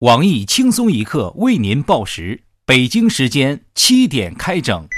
网易轻松一刻为您报时，北京时间七点开整。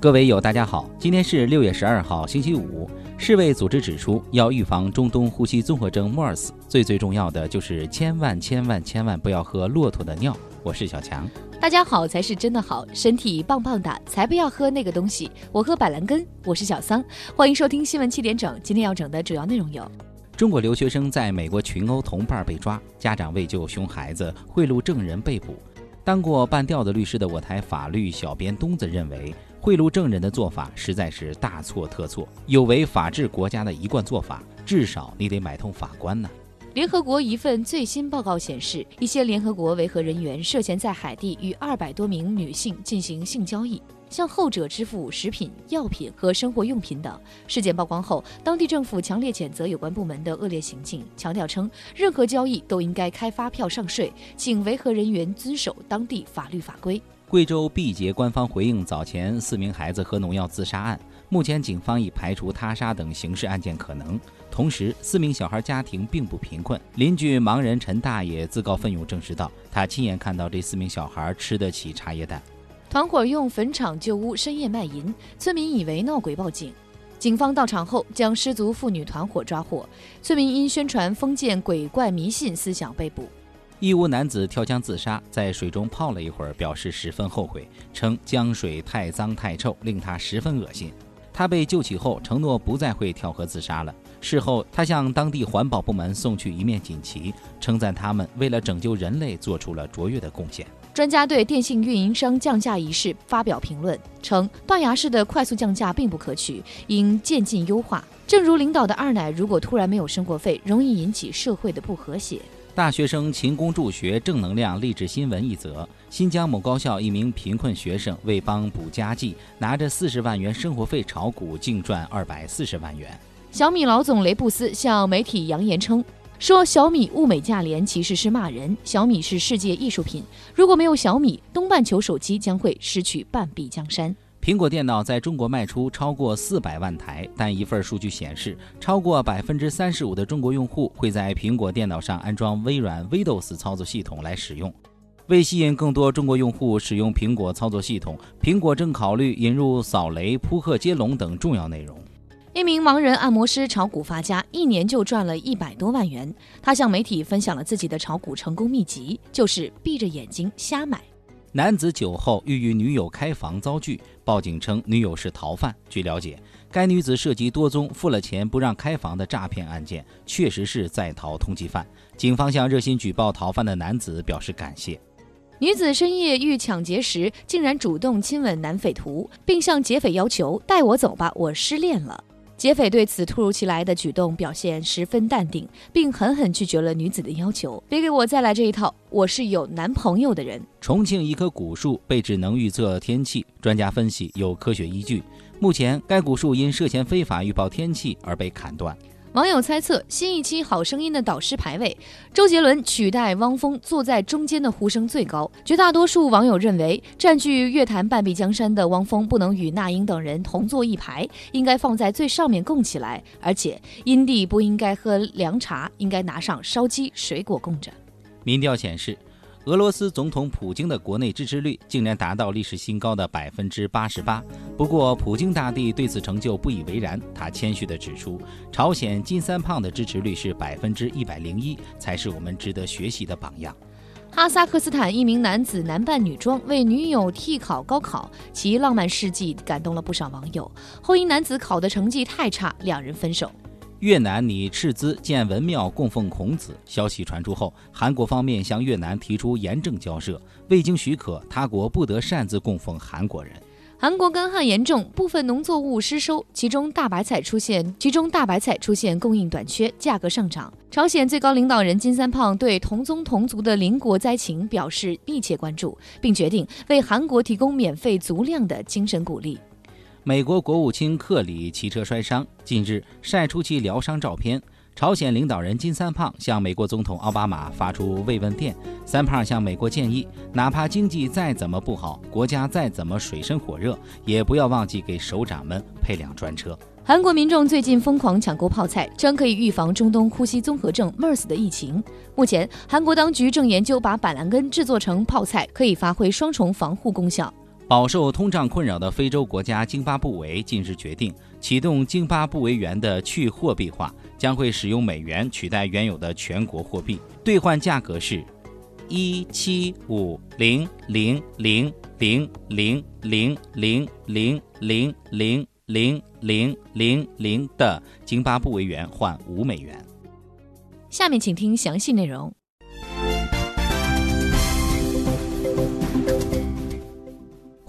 各位友，大家好，今天是六月十二号，星期五。世卫组织指出，要预防中东呼吸综合征 （MERS），最最重要的就是千万千万千万不要喝骆驼的尿。我是小强，大家好才是真的好，身体棒棒哒才不要喝那个东西。我喝板蓝根。我是小桑，欢迎收听新闻七点整。今天要整的主要内容有：中国留学生在美国群殴同伴被抓，家长为救熊孩子贿赂证人被捕。当过半吊子律师的我台法律小编东子认为。贿赂证人的做法实在是大错特错，有违法治国家的一贯做法。至少你得买通法官呢。联合国一份最新报告显示，一些联合国维和人员涉嫌在海地与二百多名女性进行性交易，向后者支付食品、药品和生活用品等。事件曝光后，当地政府强烈谴责有关部门的恶劣行径，强调称任何交易都应该开发票上税，请维和人员遵守当地法律法规。贵州毕节官方回应早前四名孩子喝农药自杀案，目前警方已排除他杀等刑事案件可能。同时，四名小孩家庭并不贫困。邻居盲人陈大爷自告奋勇证实道，他亲眼看到这四名小孩吃得起茶叶蛋。团伙用坟场旧屋，深夜卖淫，村民以为闹鬼报警，警方到场后将失足妇女团伙抓获。村民因宣传封建鬼怪迷信思想被捕。义乌男子跳江自杀，在水中泡了一会儿，表示十分后悔，称江水太脏太臭，令他十分恶心。他被救起后，承诺不再会跳河自杀了。事后，他向当地环保部门送去一面锦旗，称赞他们为了拯救人类做出了卓越的贡献。专家对电信运营商降价一事发表评论，称断崖式的快速降价并不可取，应渐进优化。正如领导的二奶，如果突然没有生活费，容易引起社会的不和谐。大学生勤工助学，正能量励志新闻一则：新疆某高校一名贫困学生为帮补家计，拿着四十万元生活费炒股，净赚二百四十万元。小米老总雷布斯向媒体扬言称，说小米物美价廉其实是骂人。小米是世界艺术品，如果没有小米，东半球手机将会失去半壁江山。苹果电脑在中国卖出超过四百万台，但一份数据显示，超过百分之三十五的中国用户会在苹果电脑上安装微软 Windows 操作系统来使用。为吸引更多中国用户使用苹果操作系统，苹果正考虑引入扫雷、扑克接龙等重要内容。一名盲人按摩师炒股发家，一年就赚了一百多万元。他向媒体分享了自己的炒股成功秘籍，就是闭着眼睛瞎买。男子酒后欲与女友开房遭拒，报警称女友是逃犯。据了解，该女子涉及多宗付了钱不让开房的诈骗案件，确实是在逃通缉犯。警方向热心举报逃犯的男子表示感谢。女子深夜遇抢劫时，竟然主动亲吻男匪徒，并向劫匪要求带我走吧，我失恋了。劫匪对此突如其来的举动表现十分淡定，并狠狠拒绝了女子的要求。别给我再来这一套，我是有男朋友的人。重庆一棵古树被指能预测天气，专家分析有科学依据。目前，该古树因涉嫌非法预报天气而被砍断。网友猜测，新一期《好声音》的导师排位，周杰伦取代汪峰坐在中间的呼声最高。绝大多数网友认为，占据乐坛半壁江山的汪峰不能与那英等人同坐一排，应该放在最上面供起来。而且，阴帝不应该喝凉茶，应该拿上烧鸡、水果供着。民调显示。俄罗斯总统普京的国内支持率竟然达到历史新高的百分之八十八。不过，普京大帝对此成就不以为然，他谦虚地指出，朝鲜金三胖的支持率是百分之一百零一，才是我们值得学习的榜样。哈萨克斯坦一名男子男扮女装为女友替考高考，其浪漫事迹感动了不少网友。后因男子考的成绩太差，两人分手。越南拟斥资建文庙供奉孔子，消息传出后，韩国方面向越南提出严正交涉，未经许可，他国不得擅自供奉韩国人。韩国干旱严重，部分农作物失收，其中大白菜出现其中大白菜出现供应短缺，价格上涨。朝鲜最高领导人金三胖对同宗同族的邻国灾情表示密切关注，并决定为韩国提供免费足量的精神鼓励。美国国务卿克里骑车摔伤，近日晒出其疗伤照片。朝鲜领导人金三胖向美国总统奥巴马发出慰问电。三胖向美国建议，哪怕经济再怎么不好，国家再怎么水深火热，也不要忘记给首长们配辆专车。韩国民众最近疯狂抢购泡菜，称可以预防中东呼吸综合症 （MERS） 的疫情。目前，韩国当局正研究把板蓝根制作成泡菜，可以发挥双重防护功效。饱受通胀困扰的非洲国家津巴布韦近日决定启动津巴布韦元的去货币化。将会使用美元取代原有的全国货币，兑换价格是，一七五零零零零零零零零零零零零零零的津巴布韦元换五美元。下面请听详细内容。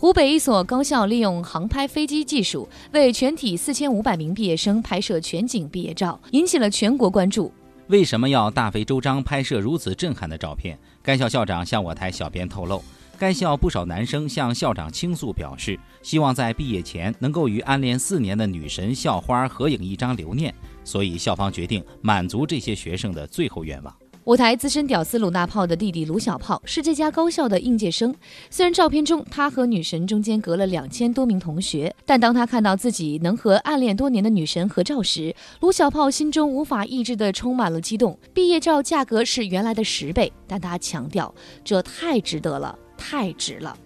湖北一所高校利用航拍飞机技术，为全体四千五百名毕业生拍摄全景毕业照，引起了全国关注。为什么要大费周章拍摄如此震撼的照片？该校校长向我台小编透露，该校不少男生向校长倾诉，表示希望在毕业前能够与暗恋四年的女神校花合影一张留念，所以校方决定满足这些学生的最后愿望。舞台资深屌丝鲁大炮的弟弟鲁小炮是这家高校的应届生。虽然照片中他和女神中间隔了两千多名同学，但当他看到自己能和暗恋多年的女神合照时，鲁小炮心中无法抑制的充满了激动。毕业照价格是原来的十倍，但他强调这太值得了，太值了。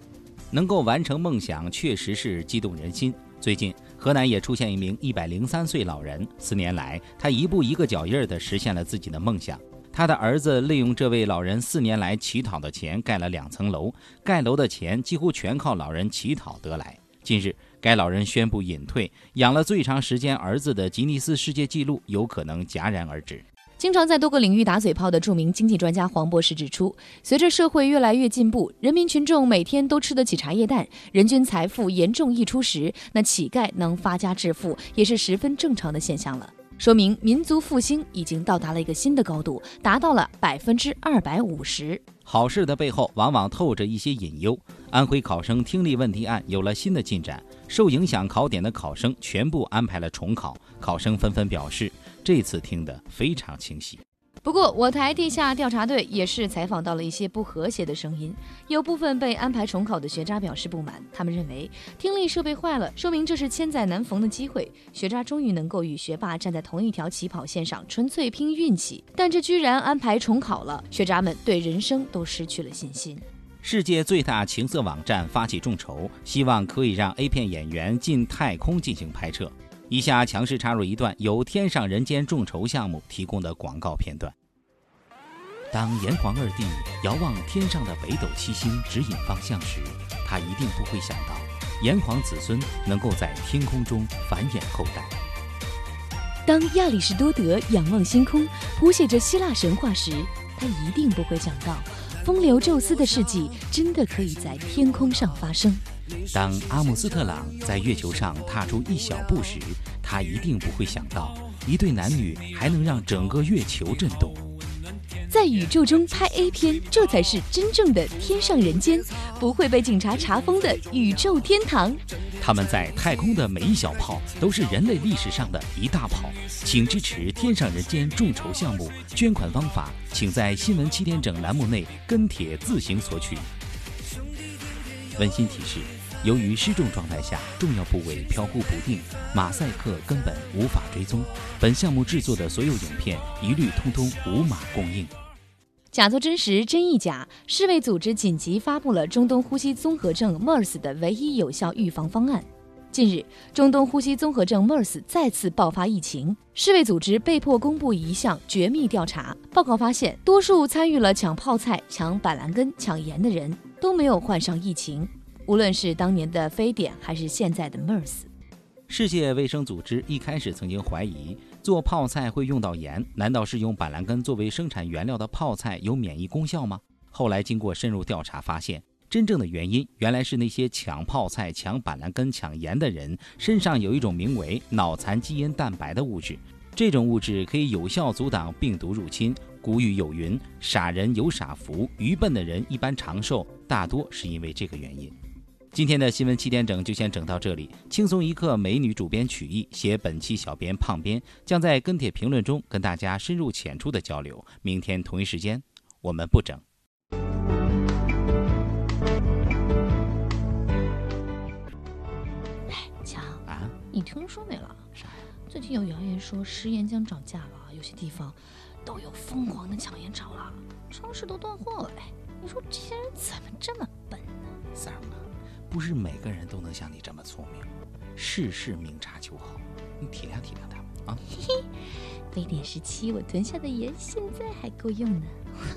能够完成梦想，确实是激动人心。最近，河南也出现一名一百零三岁老人，四年来，他一步一个脚印儿地实现了自己的梦想。他的儿子利用这位老人四年来乞讨的钱盖了两层楼，盖楼的钱几乎全靠老人乞讨得来。近日，该老人宣布隐退，养了最长时间儿子的吉尼斯世界纪录有可能戛然而止。经常在多个领域打嘴炮的著名经济专家黄博士指出，随着社会越来越进步，人民群众每天都吃得起茶叶蛋，人均财富严重溢出时，那乞丐能发家致富也是十分正常的现象了。说明民族复兴已经到达了一个新的高度，达到了百分之二百五十。好事的背后往往透着一些隐忧。安徽考生听力问题案有了新的进展，受影响考点的考生全部安排了重考，考生纷纷表示这次听得非常清晰。不过，我台地下调查队也是采访到了一些不和谐的声音。有部分被安排重考的学渣表示不满，他们认为听力设备坏了，说明这是千载难逢的机会，学渣终于能够与学霸站在同一条起跑线上，纯粹拼运气。但这居然安排重考了，学渣们对人生都失去了信心。世界最大情色网站发起众筹，希望可以让 A 片演员进太空进行拍摄。以下强势插入一段由天上人间众筹项目提供的广告片段。当炎黄二帝遥望天上的北斗七星指引方向时，他一定不会想到炎黄子孙能够在天空中繁衍后代。当亚里士多德仰望星空，谱写着希腊神话时，他一定不会想到风流宙斯的事迹真的可以在天空上发生。当阿姆斯特朗在月球上踏出一小步时，他一定不会想到一对男女还能让整个月球震动。在宇宙中拍 A 片，这才是真正的天上人间，不会被警察查封的宇宙天堂。他们在太空的每一小炮都是人类历史上的一大炮。请支持天上人间众筹项目，捐款方法请在新闻七点整栏目内跟帖自行索取。温馨提示：由于失重状态下重要部位飘忽不定，马赛克根本无法追踪。本项目制作的所有影片一律通通无码供应。假作真实，真亦假。世卫组织紧急发布了中东呼吸综合症 （MERS） 的唯一有效预防方案。近日，中东呼吸综合症 （MERS） 再次爆发疫情，世卫组织被迫公布一项绝密调查报告，发现多数参与了抢泡菜、抢板蓝根、抢盐的人都没有患上疫情，无论是当年的非典还是现在的 MERS。世界卫生组织一开始曾经怀疑做泡菜会用到盐，难道是用板蓝根作为生产原料的泡菜有免疫功效吗？后来经过深入调查，发现真正的原因原来是那些抢泡菜、抢板蓝根、抢盐的人身上有一种名为脑残基因蛋白的物质，这种物质可以有效阻挡病毒入侵。古语有云：“傻人有傻福，愚笨的人一般长寿，大多是因为这个原因。”今天的新闻七点整就先整到这里。轻松一刻，美女主编曲艺，写本期小编胖编将在跟帖评论中跟大家深入浅出的交流。明天同一时间，我们不整。你听说没了？啥呀？最近有谣言说食盐将涨价了，有些地方都有疯狂的抢盐潮了，超市都断货了。哎，你说这些人怎么这么笨呢？三儿啊，不是每个人都能像你这么聪明，事事明察秋毫，你体谅体谅他们啊。嘿嘿，非典时期我囤下的盐现在还够用呢，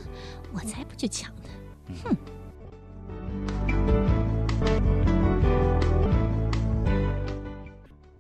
我才不去抢呢。哼。